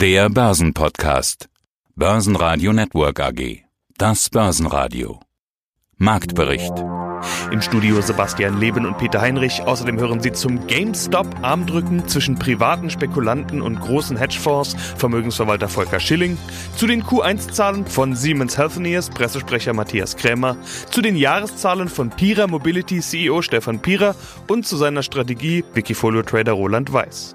Der Börsenpodcast. Börsenradio Network AG. Das Börsenradio. Marktbericht. Im Studio Sebastian Leben und Peter Heinrich. Außerdem hören Sie zum GameStop-Armdrücken zwischen privaten Spekulanten und großen Hedgefonds Vermögensverwalter Volker Schilling, zu den Q1-Zahlen von Siemens Healthineers Pressesprecher Matthias Krämer, zu den Jahreszahlen von Pira Mobility CEO Stefan Pira und zu seiner Strategie Wikifolio-Trader Roland Weiß.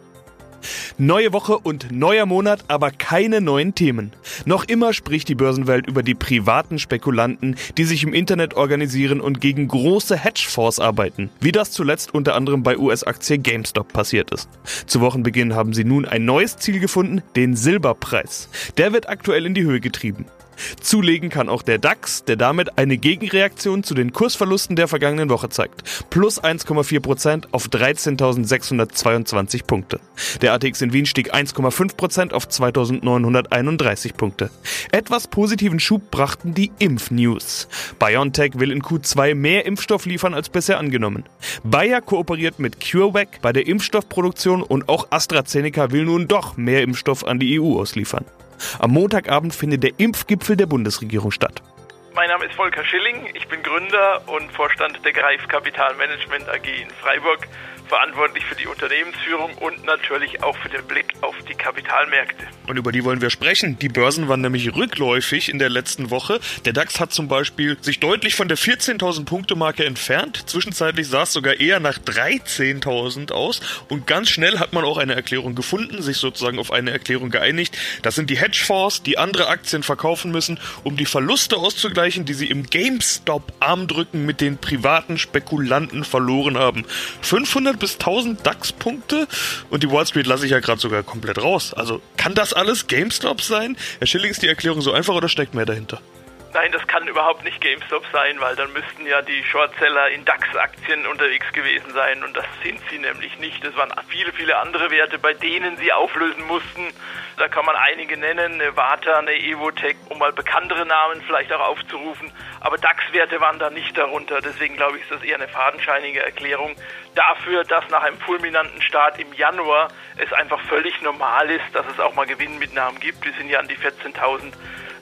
Neue Woche und neuer Monat, aber keine neuen Themen. Noch immer spricht die Börsenwelt über die privaten Spekulanten, die sich im Internet organisieren und gegen große Hedgefonds arbeiten, wie das zuletzt unter anderem bei US-Aktie GameStop passiert ist. Zu Wochenbeginn haben sie nun ein neues Ziel gefunden, den Silberpreis. Der wird aktuell in die Höhe getrieben. Zulegen kann auch der DAX, der damit eine Gegenreaktion zu den Kursverlusten der vergangenen Woche zeigt. Plus 1,4% auf 13.622 Punkte. Der ATX in Wien stieg 1,5% auf 2.931 Punkte. Etwas positiven Schub brachten die Impfnews. BioNTech will in Q2 mehr Impfstoff liefern als bisher angenommen. Bayer kooperiert mit CureVac bei der Impfstoffproduktion und auch AstraZeneca will nun doch mehr Impfstoff an die EU ausliefern. Am Montagabend findet der Impfgipfel der Bundesregierung statt. Mein Name ist Volker Schilling, ich bin Gründer und Vorstand der Greif Kapitalmanagement AG in Freiburg verantwortlich für die Unternehmensführung und natürlich auch für den Blick auf die Kapitalmärkte. Und über die wollen wir sprechen. Die Börsen waren nämlich rückläufig in der letzten Woche. Der DAX hat zum Beispiel sich deutlich von der 14.000 Punkte Marke entfernt. Zwischenzeitlich sah es sogar eher nach 13.000 aus. Und ganz schnell hat man auch eine Erklärung gefunden, sich sozusagen auf eine Erklärung geeinigt. Das sind die Hedgefonds, die andere Aktien verkaufen müssen, um die Verluste auszugleichen, die sie im GameStop-Armdrücken mit den privaten Spekulanten verloren haben. 500 bis 1000 DAX-Punkte und die Wall Street lasse ich ja gerade sogar komplett raus. Also kann das alles GameStop sein? Herr Schilling, ist die Erklärung so einfach oder steckt mehr dahinter? Nein, das kann überhaupt nicht GameStop sein, weil dann müssten ja die Shortseller in DAX-Aktien unterwegs gewesen sein und das sind sie nämlich nicht. Es waren viele, viele andere Werte, bei denen sie auflösen mussten. Da kann man einige nennen, eine Vata, eine Evotech, um mal bekanntere Namen vielleicht auch aufzurufen. Aber DAX-Werte waren da nicht darunter. Deswegen glaube ich, ist das eher eine fadenscheinige Erklärung dafür, dass nach einem fulminanten Start im Januar es einfach völlig normal ist, dass es auch mal Gewinnmitnahmen gibt. Wir sind ja an die 14.000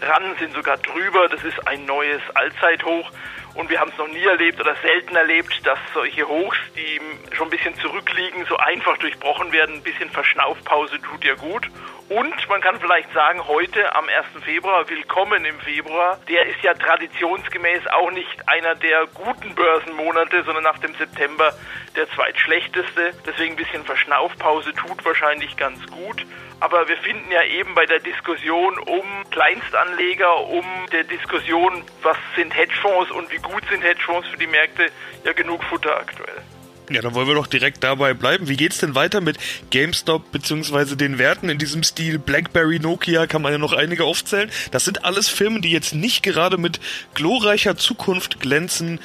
ran, sind sogar drüber. Das ist ein neues Allzeithoch. Und wir haben es noch nie erlebt oder selten erlebt, dass solche Hochs, die schon ein bisschen zurückliegen, so einfach durchbrochen werden. Ein bisschen Verschnaufpause tut ja gut. Und man kann vielleicht sagen, heute am 1. Februar, willkommen im Februar, der ist ja traditionsgemäß auch nicht einer der guten Börsenmonate, sondern nach dem September der zweitschlechteste. Deswegen ein bisschen Verschnaufpause tut wahrscheinlich ganz gut. Aber wir finden ja eben bei der Diskussion um Kleinstanleger, um der Diskussion, was sind Hedgefonds und wie gut sind Hedgefonds für die Märkte, ja genug Futter aktuell. Ja, dann wollen wir doch direkt dabei bleiben. Wie geht's denn weiter mit GameStop beziehungsweise den Werten in diesem Stil? BlackBerry, Nokia, kann man ja noch einige aufzählen. Das sind alles Firmen, die jetzt nicht gerade mit glorreicher Zukunft glänzen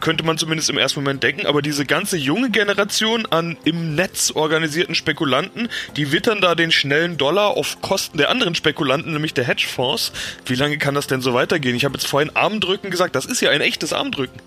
könnte man zumindest im ersten Moment denken, aber diese ganze junge Generation an im Netz organisierten Spekulanten, die wittern da den schnellen Dollar auf Kosten der anderen Spekulanten, nämlich der Hedgefonds. Wie lange kann das denn so weitergehen? Ich habe jetzt vorhin Armdrücken gesagt, das ist ja ein echtes Armdrücken.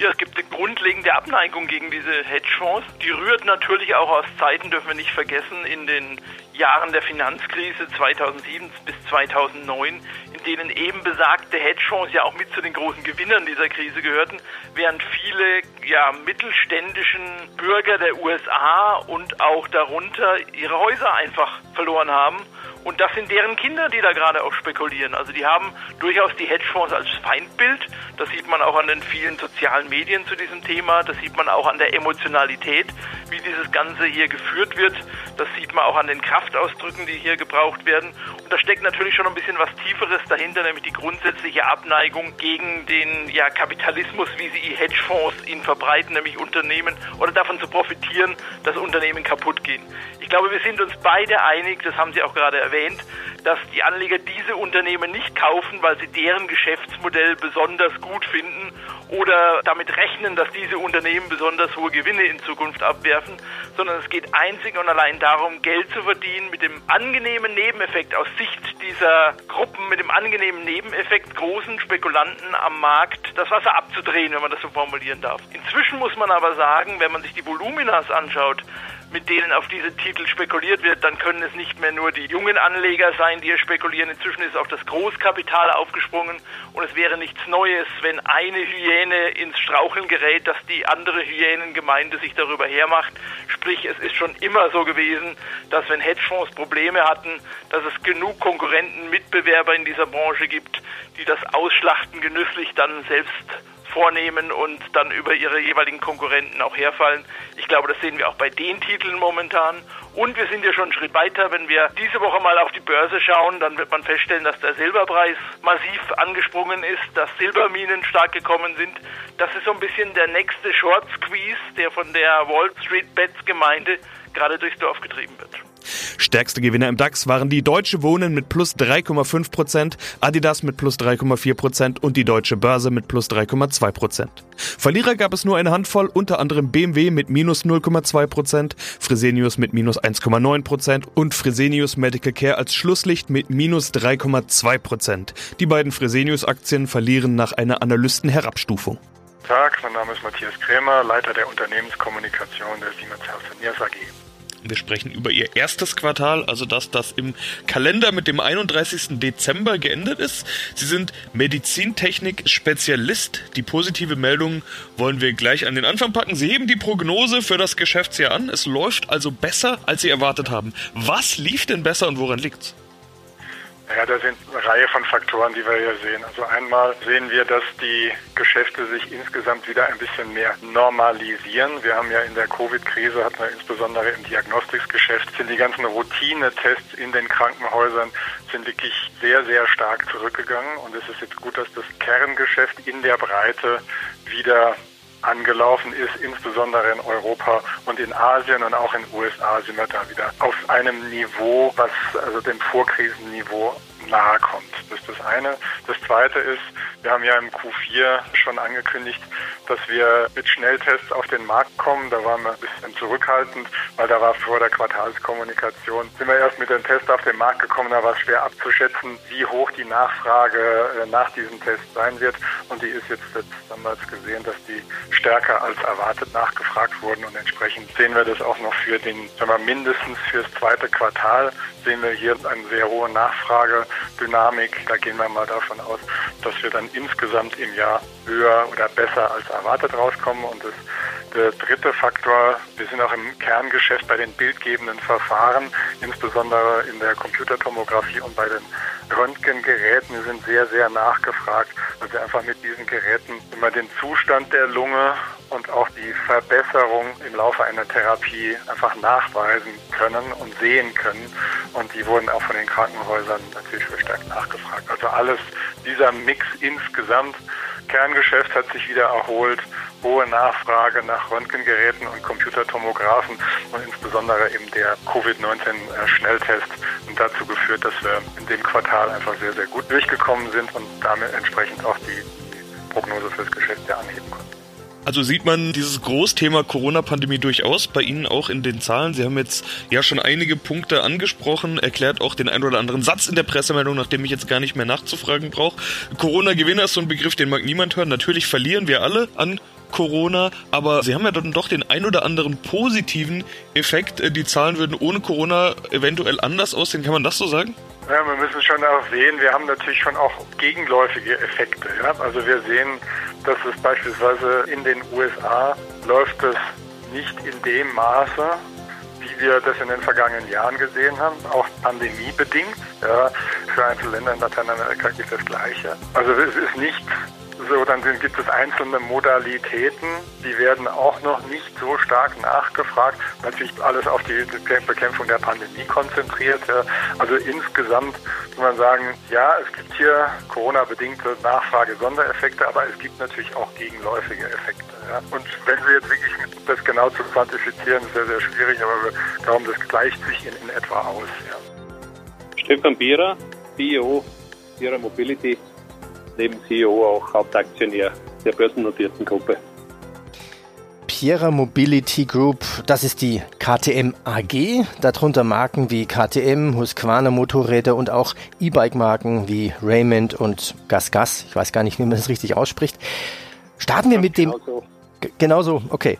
Ja, es gibt eine grundlegende Abneigung gegen diese Hedgefonds. Die rührt natürlich auch aus Zeiten, dürfen wir nicht vergessen, in den Jahren der Finanzkrise 2007 bis 2009, in denen eben besagte Hedgefonds ja auch mit zu den großen Gewinnern dieser Krise gehörten, während viele ja, mittelständischen Bürger der USA und auch darunter ihre Häuser einfach verloren haben und das sind deren Kinder, die da gerade auch spekulieren. Also die haben durchaus die Hedgefonds als Feindbild. Das sieht man auch an den vielen sozialen Medien zu diesem Thema. Das sieht man auch an der Emotionalität, wie dieses Ganze hier geführt wird. Das sieht man auch an den Kraftausdrücken, die hier gebraucht werden. Und da steckt natürlich schon ein bisschen was Tieferes dahinter, nämlich die grundsätzliche Abneigung gegen den ja, Kapitalismus, wie sie Hedgefonds ihn verbreiten, nämlich Unternehmen oder davon zu profitieren, dass Unternehmen kaputt gehen. Ich glaube, wir sind uns beide einig, das haben Sie auch gerade erwähnt, erwähnt, dass die Anleger diese Unternehmen nicht kaufen, weil sie deren Geschäftsmodell besonders gut finden oder damit rechnen, dass diese Unternehmen besonders hohe Gewinne in Zukunft abwerfen, sondern es geht einzig und allein darum, Geld zu verdienen mit dem angenehmen Nebeneffekt aus Sicht dieser Gruppen, mit dem angenehmen Nebeneffekt großen Spekulanten am Markt das Wasser abzudrehen, wenn man das so formulieren darf. Inzwischen muss man aber sagen, wenn man sich die Voluminas anschaut, mit denen auf diese Titel spekuliert wird, dann können es nicht mehr nur die jungen Anleger sein, die hier spekulieren. Inzwischen ist auch das Großkapital aufgesprungen und es wäre nichts Neues, wenn eine Hyäne ins Straucheln gerät, dass die andere Hyänengemeinde sich darüber hermacht. Sprich, es ist schon immer so gewesen, dass wenn Hedgefonds Probleme hatten, dass es genug Konkurrenten, Mitbewerber in dieser Branche gibt, die das Ausschlachten genüsslich dann selbst vornehmen und dann über ihre jeweiligen Konkurrenten auch herfallen. Ich glaube, das sehen wir auch bei den Titeln momentan. Und wir sind ja schon einen Schritt weiter. Wenn wir diese Woche mal auf die Börse schauen, dann wird man feststellen, dass der Silberpreis massiv angesprungen ist, dass Silberminen stark gekommen sind. Das ist so ein bisschen der nächste Short Squeeze, der von der Wall Street Bets Gemeinde gerade durchs Dorf getrieben wird. Stärkste Gewinner im DAX waren die Deutsche Wohnen mit plus 3,5 Prozent, Adidas mit plus 3,4 Prozent und die Deutsche Börse mit plus 3,2 Prozent. Verlierer gab es nur eine Handvoll, unter anderem BMW mit minus 0,2 Prozent, Fresenius mit minus 1,9 Prozent und Fresenius Medical Care als Schlusslicht mit minus 3,2 Prozent. Die beiden Fresenius-Aktien verlieren nach einer Analystenherabstufung. Tag, mein Name ist Matthias Krämer, Leiter der Unternehmenskommunikation der Siemens Healthineers AG. Wir sprechen über ihr erstes Quartal, also das, das im Kalender mit dem 31. Dezember geendet ist. Sie sind Medizintechnik-Spezialist. Die positive Meldung wollen wir gleich an den Anfang packen. Sie heben die Prognose für das Geschäftsjahr an. Es läuft also besser, als Sie erwartet haben. Was lief denn besser und woran liegt's? Ja, da sind eine Reihe von Faktoren, die wir hier sehen. Also einmal sehen wir, dass die Geschäfte sich insgesamt wieder ein bisschen mehr normalisieren. Wir haben ja in der Covid-Krise, hatten wir insbesondere im Diagnostiksgeschäft, sind die ganzen Routinetests in den Krankenhäusern sind wirklich sehr, sehr stark zurückgegangen. Und es ist jetzt gut, dass das Kerngeschäft in der Breite wieder angelaufen ist, insbesondere in Europa und in Asien und auch in den USA sind wir da wieder auf einem Niveau, was also dem Vorkrisenniveau nahe kommt. Das ist das eine. Das zweite ist, wir haben ja im Q4 schon angekündigt, dass wir mit Schnelltests auf den Markt kommen. Da waren wir ein bisschen zurückhaltend, weil da war vor der Quartalskommunikation, sind wir erst mit den Tests auf den Markt gekommen. Da war es schwer abzuschätzen, wie hoch die Nachfrage äh, nach diesem Test sein wird. Und die ist jetzt, jetzt gesehen, dass die stärker als erwartet nachgefragt wurden. Und entsprechend sehen wir das auch noch für den, sagen wir, mindestens fürs zweite Quartal sehen wir hier eine sehr hohe Nachfragedynamik. Da gehen wir mal davon aus, dass wir dann insgesamt im Jahr höher oder besser als erwartet rauskommen. Und das, der dritte Faktor, wir sind auch im Kerngeschäft bei den bildgebenden Verfahren, insbesondere in der Computertomographie und bei den Röntgengeräten. Wir sind sehr, sehr nachgefragt, weil wir einfach mit diesen Geräten immer den Zustand der Lunge und auch die Verbesserung im Laufe einer Therapie einfach nachweisen können und sehen können. Und die wurden auch von den Krankenhäusern natürlich verstärkt nachgefragt. Also alles, dieser Mix insgesamt, Kerngeschäft hat sich wieder erholt, hohe Nachfrage nach Röntgengeräten und Computertomographen und insbesondere eben der Covid-19-Schnelltest und dazu geführt, dass wir in dem Quartal einfach sehr, sehr gut durchgekommen sind und damit entsprechend auch die Prognose fürs Geschäftsjahr anheben konnten. Also sieht man dieses Großthema Corona-Pandemie durchaus bei Ihnen auch in den Zahlen. Sie haben jetzt ja schon einige Punkte angesprochen, erklärt auch den ein oder anderen Satz in der Pressemeldung, nachdem ich jetzt gar nicht mehr nachzufragen brauche. Corona-Gewinner ist so ein Begriff, den mag niemand hören. Natürlich verlieren wir alle an Corona, aber sie haben ja dann doch den ein oder anderen positiven Effekt. Die Zahlen würden ohne Corona eventuell anders aussehen. Kann man das so sagen? Ja, wir müssen schon auch sehen, wir haben natürlich schon auch gegenläufige Effekte. Ja? Also wir sehen, dass es beispielsweise in den USA läuft es nicht in dem Maße, wie wir das in den vergangenen Jahren gesehen haben, auch pandemiebedingt. Ja, für einzelne Länder in Lateinamerika es das Gleiche. Also es ist nicht so, dann gibt es einzelne Modalitäten, die werden auch noch nicht so stark nachgefragt, sich alles auf die Bekämpfung der Pandemie konzentriert. Also insgesamt muss man sagen, ja, es gibt hier Corona-bedingte Nachfrage-Sondereffekte, aber es gibt natürlich auch gegenläufige Effekte. Und wenn Sie jetzt wirklich das genau zu quantifizieren, ist sehr, sehr schwierig, aber wir glauben, das gleicht sich in, in etwa aus. Ja. Stefan Bierer, CEO Bierer Mobility, neben CEO auch Hauptaktionär der börsennotierten Gruppe. Piera Mobility Group, das ist die KTM AG, darunter Marken wie KTM, Husqvarna Motorräder und auch E-Bike-Marken wie Raymond und GasGas. Ich weiß gar nicht, wie man das richtig ausspricht. Starten wir mit dem. Genauso. genauso, okay.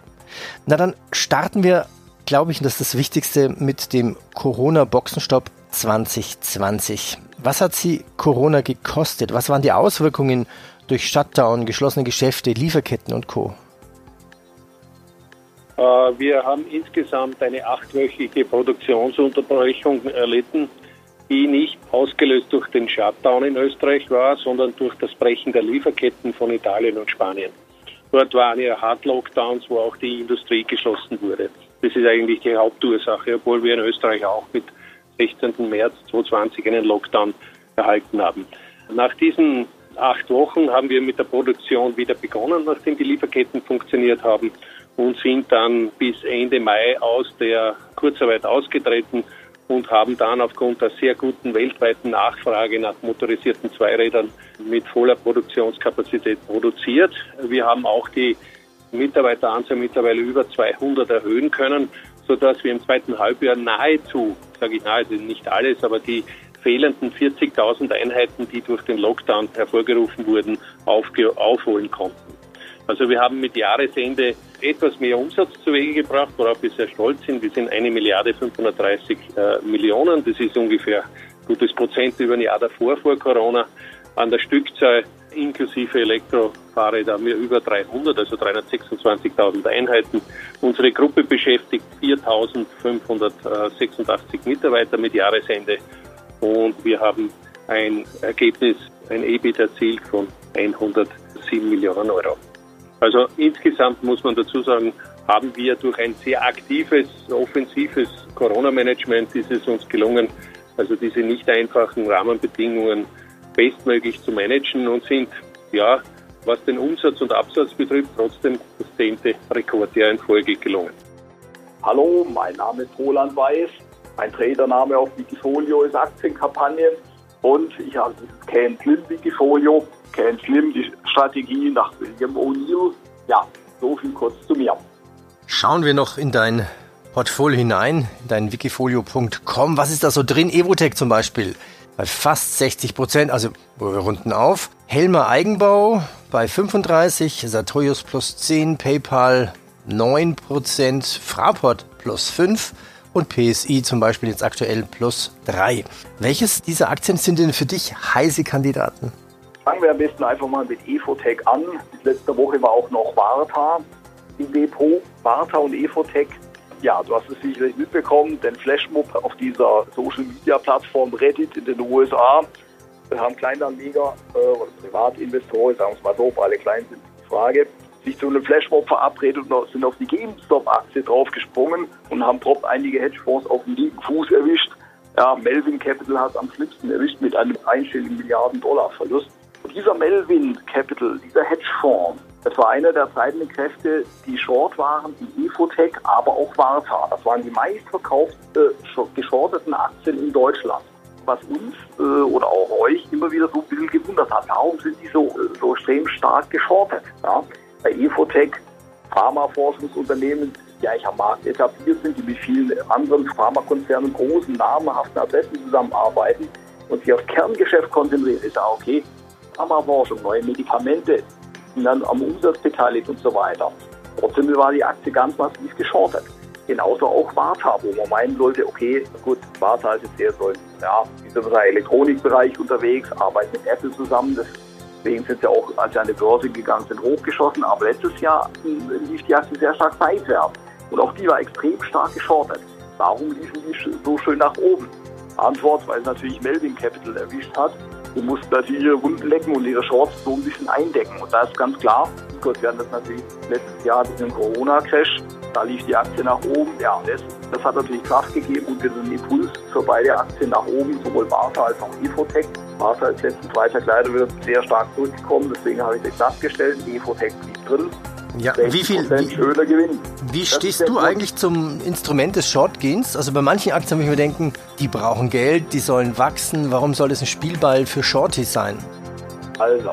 Na dann starten wir, glaube ich, und das ist das Wichtigste, mit dem Corona-Boxenstopp 2020. Was hat Sie Corona gekostet? Was waren die Auswirkungen durch Shutdown, geschlossene Geschäfte, Lieferketten und Co.? Äh, wir haben insgesamt eine achtwöchige Produktionsunterbrechung erlitten, die nicht ausgelöst durch den Shutdown in Österreich war, sondern durch das Brechen der Lieferketten von Italien und Spanien. Dort waren ja Hard-Lockdowns, wo auch die Industrie geschlossen wurde. Das ist eigentlich die Hauptursache, obwohl wir in Österreich auch mit 16. März 2020 einen Lockdown erhalten haben. Nach diesen acht Wochen haben wir mit der Produktion wieder begonnen, nachdem die Lieferketten funktioniert haben und sind dann bis Ende Mai aus der Kurzarbeit ausgetreten und haben dann aufgrund der sehr guten weltweiten Nachfrage nach motorisierten Zweirädern mit voller Produktionskapazität produziert. Wir haben auch die Mitarbeiteranzahl mittlerweile über 200 erhöhen können, sodass wir im zweiten Halbjahr nahezu, sage ich nahezu, nicht alles, aber die fehlenden 40.000 Einheiten, die durch den Lockdown hervorgerufen wurden, aufholen konnten. Also wir haben mit Jahresende etwas mehr Umsatz zu Wege gebracht, worauf wir sehr stolz sind. Wir sind eine Milliarde 530 äh, Millionen. Das ist ungefähr gutes Prozent über ein Jahr davor, vor Corona. An der Stückzahl inklusive Elektrofahrräder haben wir über 300, also 326.000 Einheiten. Unsere Gruppe beschäftigt 4.586 Mitarbeiter mit Jahresende und wir haben ein Ergebnis, ein EBIT erzielt von 107 Millionen Euro. Also insgesamt muss man dazu sagen, haben wir durch ein sehr aktives, offensives Corona-Management ist es uns gelungen, also diese nicht einfachen Rahmenbedingungen bestmöglich zu managen und sind, ja, was den Umsatz und Absatz betrifft, trotzdem das zehnte Rekordjahr in Folge gelungen. Hallo, mein Name ist Roland Weiß. Mein Tradername auf Wikifolio ist Aktienkampagnen und ich habe dieses Can Slim Wikifolio. Can Slim, die Strategie nach William O'Neill. Ja, so viel kurz zu mir. Schauen wir noch in dein Portfolio hinein, in dein wikifolio.com. Was ist da so drin? Evotech zum Beispiel bei fast 60 Prozent, also wir runden auf. Helmer Eigenbau bei 35, Sartorius plus 10, PayPal 9 Prozent, Fraport plus 5 und PSI zum Beispiel jetzt aktuell plus 3. Welches dieser Aktien sind denn für dich heiße Kandidaten? Fangen wir am besten einfach mal mit Efotech an. Letzte Woche war auch noch Varta im Depot. Varta und Efotech. Ja, du hast es sicherlich mitbekommen, denn Flashmob auf dieser Social Media Plattform Reddit in den USA haben Kleinanleger äh, oder Privatinvestoren, sagen wir es mal so, alle Kleinen sind die Frage, sich zu einem Flashmob verabredet und sind auf die GameStop-Aktie draufgesprungen und haben prompt einige Hedgefonds auf den linken Fuß erwischt. Ja, Melvin Capital hat am schlimmsten erwischt mit einem einstelligen Milliarden Dollar Verlust. Und dieser Melvin Capital, dieser Hedgefonds, das war einer der treibenden Kräfte, die short waren, die Infotech, aber auch Varta. Das waren die meistverkauften äh, geschorteten Aktien in Deutschland. Was uns äh, oder auch euch immer wieder so ein bisschen gewundert hat, warum sind die so, äh, so extrem stark geschortet? Ja? Bei Infotech, Pharmaforschungsunternehmen, die eigentlich am Markt etabliert sind, die mit vielen anderen Pharmakonzernen, großen, namhaften Adressen zusammenarbeiten und sich aufs Kerngeschäft konzentrieren, ist ja okay, Pharmaforschung, neue Medikamente, sind dann am Umsatz beteiligt und so weiter. Trotzdem war die Aktie ganz massiv geschortet. Genauso auch Warta, wo man meinen sollte, okay, gut, Warta ist jetzt eher so ja, im Elektronikbereich unterwegs, arbeitet mit Apple zusammen. Deswegen sind sie auch, als sie an die Börse gegangen sind, hochgeschossen. Aber letztes Jahr lief die Aktie sehr stark seitwärts. Und auch die war extrem stark geschortet. Warum liefen die so schön nach oben? Antwort, weil es natürlich Melvin Capital erwischt hat. Die mussten natürlich ihre Runden lecken und ihre Shorts so ein bisschen eindecken. Und da ist ganz klar, gut, wir hatten das natürlich letztes Jahr diesen Corona-Crash. Da lief die Aktie nach oben. Ja, das, das hat natürlich Kraft gegeben und diesen Impuls für beide Aktien nach oben, sowohl Barta als auch Infotech. Barta ist letzten Freitag leider wieder sehr stark zurückgekommen, deswegen habe ich das nachgestellt. Infotech blieb drin. Ja, wie viel wie, schöner Gewinn. Wie stehst du eigentlich zum Instrument des Shortgains? Also bei manchen Aktien würde ich mir denken, die brauchen Geld, die sollen wachsen. Warum soll es ein Spielball für Shorties sein? Also,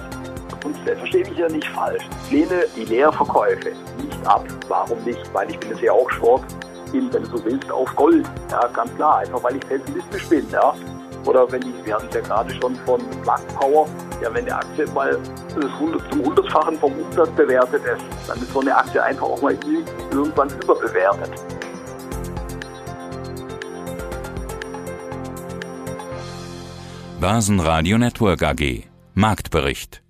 und verstehe mich ja nicht falsch. Ich lehne die Leerverkäufe nicht ab. Warum nicht? Weil ich bin jetzt ja auch Short in, wenn du so willst, auf Gold. Ja, ganz klar. Einfach weil ich pessimistisch bin. Ja. Oder wenn die, wir hatten ja gerade schon von Plug Power, ja, wenn die Aktie mal zum hundertfachen vom Umsatz bewertet ist, dann ist so eine Aktie einfach auch mal irgendwann überbewertet. Börsenradio Network AG Marktbericht